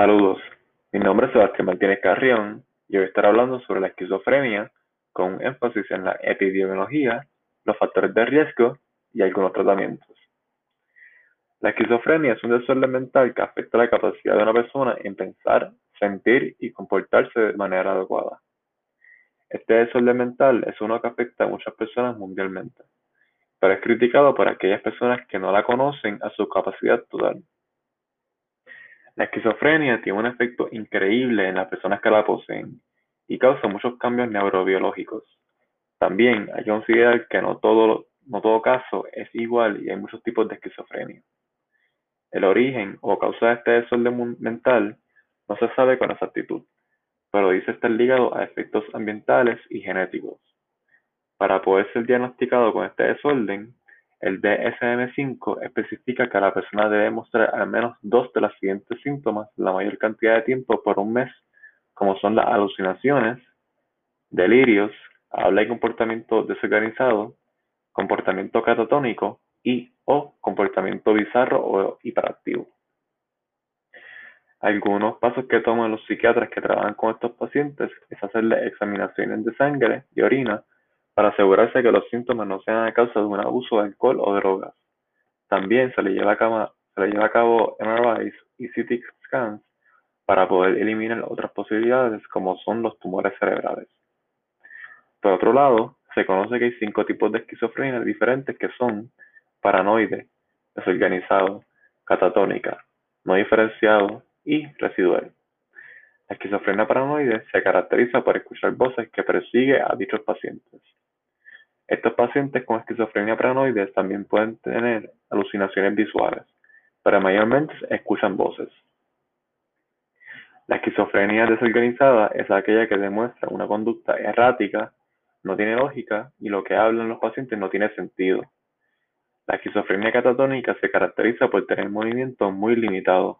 Saludos, mi nombre es Sebastián Martínez Carrión y hoy estaré hablando sobre la esquizofrenia con énfasis en la epidemiología, los factores de riesgo y algunos tratamientos. La esquizofrenia es un desorden mental que afecta la capacidad de una persona en pensar, sentir y comportarse de manera adecuada. Este desorden mental es uno que afecta a muchas personas mundialmente, pero es criticado por aquellas personas que no la conocen a su capacidad total. La esquizofrenia tiene un efecto increíble en las personas que la poseen y causa muchos cambios neurobiológicos. También hay que considerar que no todo, no todo caso es igual y hay muchos tipos de esquizofrenia. El origen o causa de este desorden mental no se sabe con exactitud, pero dice estar ligado a efectos ambientales y genéticos. Para poder ser diagnosticado con este desorden, el DSM-5 especifica que la persona debe mostrar al menos dos de los siguientes síntomas la mayor cantidad de tiempo por un mes, como son las alucinaciones, delirios, habla y comportamiento desorganizado, comportamiento catatónico y o comportamiento bizarro o hiperactivo. Algunos pasos que toman los psiquiatras que trabajan con estos pacientes es hacerle examinaciones de sangre y orina para asegurarse que los síntomas no sean a causa de un abuso de alcohol o drogas. También se le lleva a cabo, MRIs y CT scans para poder eliminar otras posibilidades como son los tumores cerebrales. Por otro lado, se conoce que hay cinco tipos de esquizofrenia diferentes que son paranoide, desorganizado, catatónica, no diferenciado y residual. La esquizofrenia paranoide se caracteriza por escuchar voces que persigue a dichos pacientes. Estos pacientes con esquizofrenia paranoide también pueden tener alucinaciones visuales, pero mayormente escuchan voces. La esquizofrenia desorganizada es aquella que demuestra una conducta errática, no tiene lógica y lo que hablan los pacientes no tiene sentido. La esquizofrenia catatónica se caracteriza por tener movimientos muy limitados.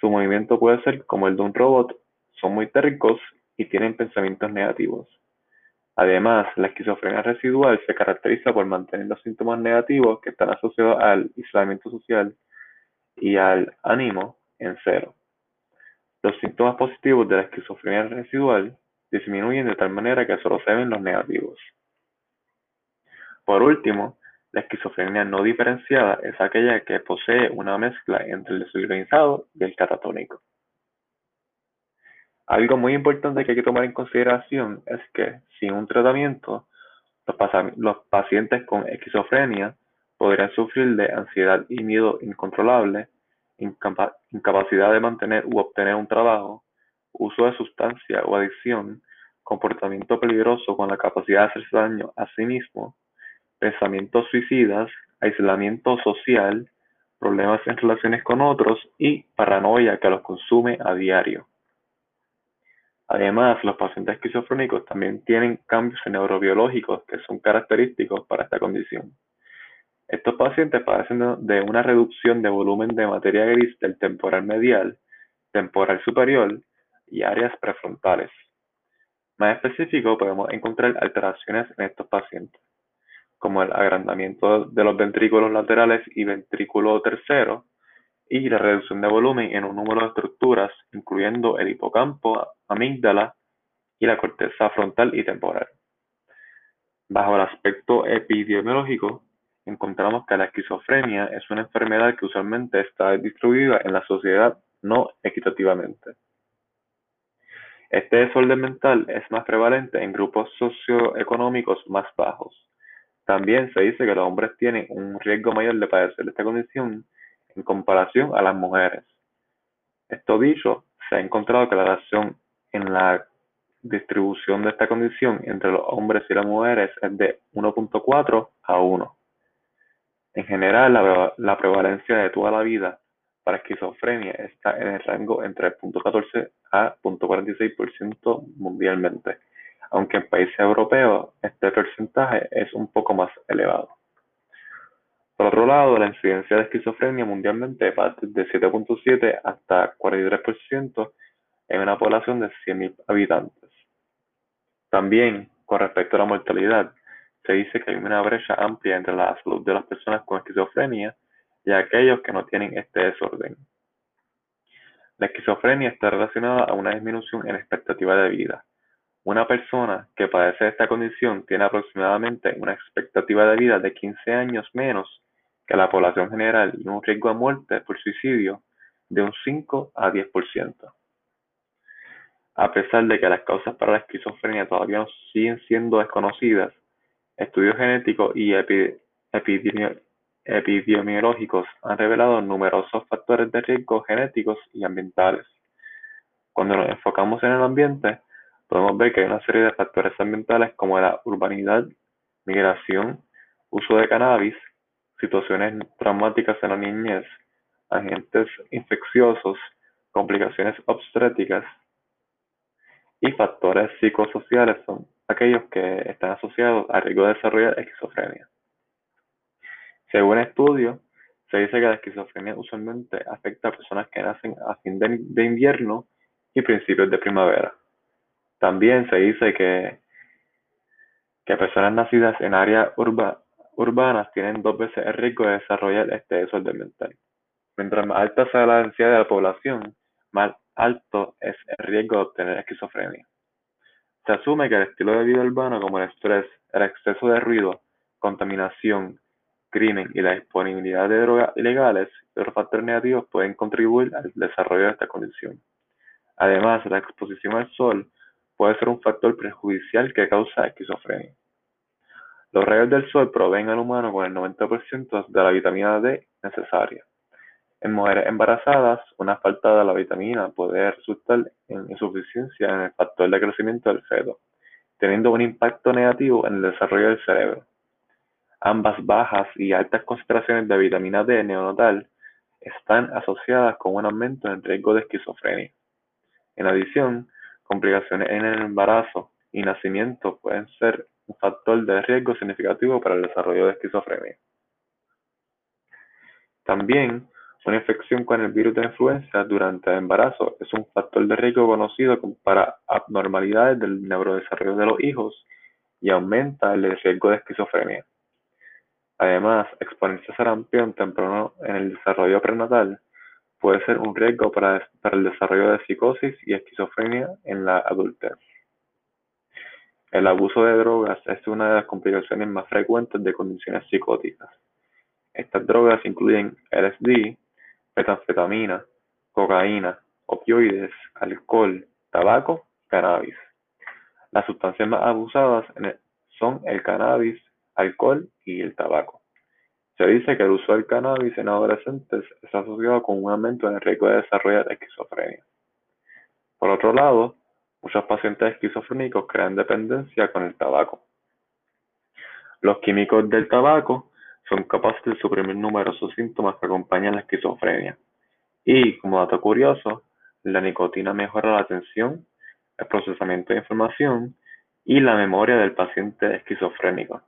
Su movimiento puede ser como el de un robot, son muy térricos y tienen pensamientos negativos. Además, la esquizofrenia residual se caracteriza por mantener los síntomas negativos que están asociados al aislamiento social y al ánimo en cero. Los síntomas positivos de la esquizofrenia residual disminuyen de tal manera que solo se ven los negativos. Por último, la esquizofrenia no diferenciada es aquella que posee una mezcla entre el desorganizado y el catatónico. Algo muy importante que hay que tomar en consideración es que sin un tratamiento, los, pacientes con esquizofrenia podrían sufrir de ansiedad y miedo incontrolable, incapacidad de mantener u obtener un trabajo, uso de sustancia o adicción, comportamiento peligroso con la capacidad de hacerse daño a sí mismo, pensamientos suicidas, aislamiento social, problemas en relaciones con otros y paranoia que los consume a diario. Además, los pacientes esquizofrénicos también tienen cambios neurobiológicos que son característicos para esta condición. Estos pacientes padecen de una reducción de volumen de materia gris del temporal medial, temporal superior y áreas prefrontales. Más específico, podemos encontrar alteraciones en estos pacientes, como el agrandamiento de los ventrículos laterales y ventrículo tercero, y la reducción de volumen en un número de estructuras, incluyendo el hipocampo, amígdala y la corteza frontal y temporal. Bajo el aspecto epidemiológico, encontramos que la esquizofrenia es una enfermedad que usualmente está distribuida en la sociedad no equitativamente. Este desorden mental es más prevalente en grupos socioeconómicos más bajos. También se dice que los hombres tienen un riesgo mayor de padecer esta condición en comparación a las mujeres. Esto dicho, se ha encontrado que la relación en la distribución de esta condición entre los hombres y las mujeres es de 1.4 a 1. En general, la, prevalencia de toda la vida para esquizofrenia está en el rango entre 0.14 a 0.46% mundialmente, aunque en países europeos este porcentaje es un poco más elevado. Por otro lado, la incidencia de esquizofrenia mundialmente va desde 7.7 hasta 43% en una población de 100.000 habitantes. También, con respecto a la mortalidad, se dice que hay una brecha amplia entre la salud de las personas con esquizofrenia y aquellos que no tienen este desorden. La esquizofrenia está relacionada a una disminución en expectativa de vida. Una persona que padece esta condición tiene aproximadamente una expectativa de vida de 15 años menos que la población general y un riesgo de muerte por suicidio de un 5 a 10%. A pesar de que las causas para la esquizofrenia todavía no siguen siendo desconocidas, estudios genéticos y epidemiológicos han revelado numerosos factores de riesgo genéticos y ambientales. Cuando nos enfocamos en el ambiente, podemos ver que hay una serie de factores ambientales como la urbanidad, migración, uso de cannabis, situaciones traumáticas en la niñez, agentes infecciosos, complicaciones obstétricas y factores psicosociales son aquellos que están asociados al riesgo de desarrollar esquizofrenia. Según estudios, se dice que la esquizofrenia usualmente afecta a personas que nacen a fin de, invierno y principios de primavera. También se dice que, que personas nacidas en áreas urbanas tienen dos veces el riesgo de desarrollar este desorden mental. Mientras más alta sea la densidad de la población, más alto es el riesgo de obtener esquizofrenia. Se asume que el estilo de vida urbano como el estrés, el exceso de ruido, contaminación, crimen y la disponibilidad de drogas ilegales y otros factores negativos pueden contribuir al desarrollo de esta condición. Además, la exposición al sol puede ser un factor perjudicial que causa esquizofrenia. Los rayos del sol proveen al humano con el 90% de la vitamina D necesaria. En mujeres embarazadas, una falta de la vitamina puede resultar en insuficiencia en el factor de crecimiento del feto, teniendo un impacto negativo en el desarrollo del cerebro. Ambas bajas y altas concentraciones de vitamina D neonatal están asociadas con un aumento en el riesgo de esquizofrenia. En adición, complicaciones en el embarazo y nacimiento pueden ser un factor de riesgo significativo para el desarrollo de esquizofrenia. También, una infección con el virus de influenza durante el embarazo es un factor de riesgo conocido para abnormalidades del neurodesarrollo de los hijos y aumenta el riesgo de esquizofrenia. Además, exponerse a sarampión temprano en el desarrollo prenatal puede ser un riesgo para, el desarrollo de psicosis y esquizofrenia en la adultez. El abuso de drogas es una de las complicaciones más frecuentes de condiciones psicóticas. Estas drogas incluyen LSD, metanfetamina, cocaína, opioides, alcohol, tabaco, cannabis. Las sustancias más abusadas son el cannabis, alcohol y el tabaco. Se dice que el uso del cannabis en adolescentes está asociado con un aumento en el riesgo de desarrollar esquizofrenia. Por otro lado, muchos pacientes esquizofrénicos crean dependencia con el tabaco. Los químicos del tabaco son capaces de suprimir numerosos síntomas que acompañan la esquizofrenia. Y, como dato curioso, la nicotina mejora la atención, el procesamiento de información y la memoria del paciente esquizofrénico.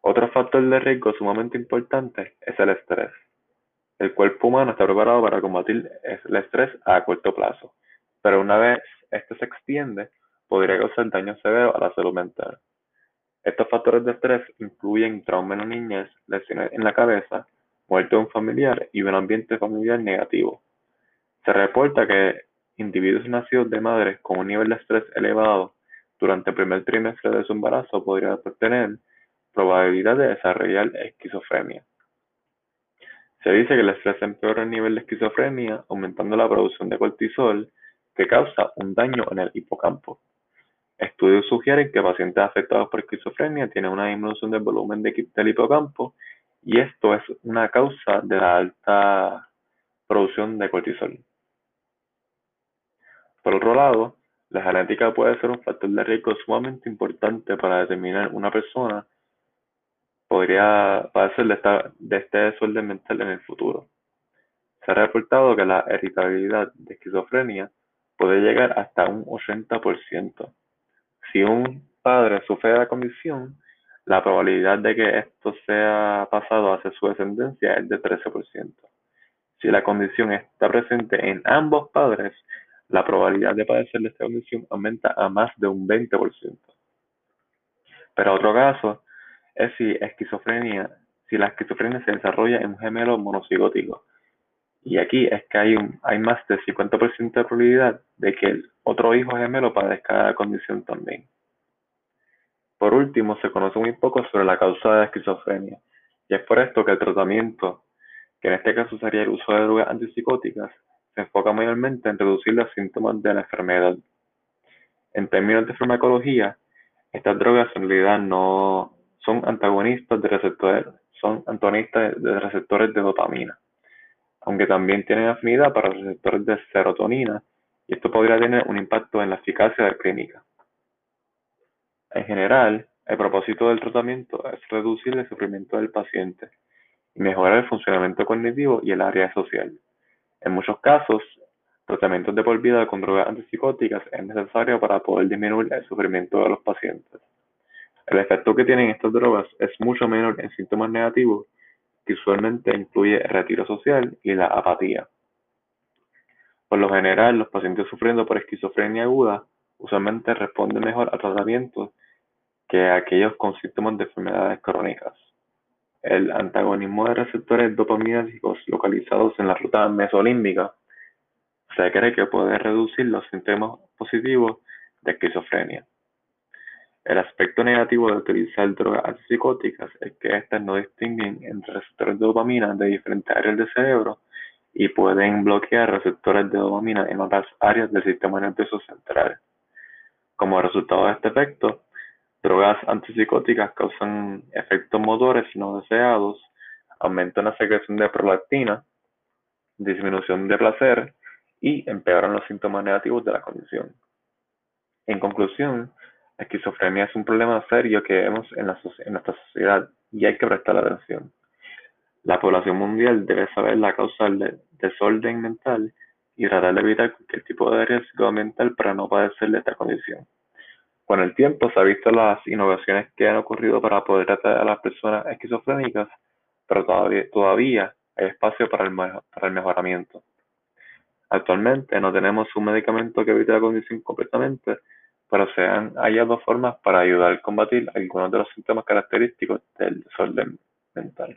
Otro factor de riesgo sumamente importante es el estrés. El cuerpo humano está preparado para combatir el estrés a corto plazo, pero una vez este se extiende, podría causar daño severo a la salud mental. Estos factores de estrés incluyen trauma en la niñez, lesiones en la cabeza, muerte de un familiar y un ambiente familiar negativo. Se reporta que individuos nacidos de madres con un nivel de estrés elevado durante el primer trimestre de su embarazo podrían tener Probabilidad de desarrollar esquizofrenia. Se dice que el estrés empeora el nivel de esquizofrenia aumentando la producción de cortisol que causa un daño en el hipocampo. Estudios sugieren que pacientes afectados por esquizofrenia tienen una disminución del volumen del hipocampo y esto es una causa de la alta producción de cortisol. Por otro lado, la genética puede ser un factor de riesgo sumamente importante para determinar una persona podría padecer de, este desorden mental en el futuro. Se ha reportado que la hereditabilidad de esquizofrenia puede llegar hasta un 80%. Si un padre sufre de la condición, la probabilidad de que esto sea pasado hacia su descendencia es de 13%. Si la condición está presente en ambos padres, la probabilidad de padecer de esta condición aumenta a más de un 20%. Pero otro caso es si esquizofrenia, si la esquizofrenia se desarrolla en un gemelo monocigótico Y aquí es que hay, hay más del 50% de probabilidad de que el otro hijo gemelo padezca la condición también. Por último, se conoce muy poco sobre la causa de la esquizofrenia, y es por esto que el tratamiento, que en este caso sería el uso de drogas antipsicóticas, se enfoca mayormente en reducir los síntomas de la enfermedad. En términos de farmacología, estas drogas en realidad no son antagonistas de receptores, son antagonistas de receptores de dopamina aunque también tienen afinidad para los receptores de serotonina, y esto podría tener un impacto en la eficacia de la clínica. En general, el propósito del tratamiento es reducir el sufrimiento del paciente y mejorar el funcionamiento cognitivo y el área social. En muchos casos, tratamientos de por vida con drogas antipsicóticas es necesario para poder disminuir el sufrimiento de los pacientes. El efecto que tienen estas drogas es mucho menor en síntomas negativos que usualmente incluye retiro social y la apatía. Por lo general, los pacientes sufriendo por esquizofrenia aguda usualmente responden mejor a tratamientos que aquellos con síntomas de enfermedades crónicas. El antagonismo de receptores dopaminérgicos localizados en la ruta mesolímbica se cree que puede reducir los síntomas positivos de esquizofrenia. El aspecto negativo de utilizar drogas antipsicóticas es que estas no distinguen entre receptores de dopamina de diferentes áreas del cerebro y pueden bloquear receptores de dopamina en otras áreas del sistema nervioso central. Como resultado de este efecto, drogas antipsicóticas causan efectos motores no deseados, aumentan la secreción de prolactina, disminución de placer y empeoran los síntomas negativos de la condición. En conclusión, esquizofrenia es un problema serio que vemos en, nuestra sociedad y hay que prestar atención. La población mundial debe saber la causa del desorden mental y tratar de evitar cualquier tipo de riesgo mental para no padecer de esta condición. Con el tiempo se han visto las innovaciones que han ocurrido para poder tratar a las personas esquizofrénicas, pero todavía, hay espacio para el, para el mejoramiento. Actualmente no tenemos un medicamento que evite la condición completamente, pero se han hallado formas para ayudar a combatir algunos de los síntomas característicos del desorden mental.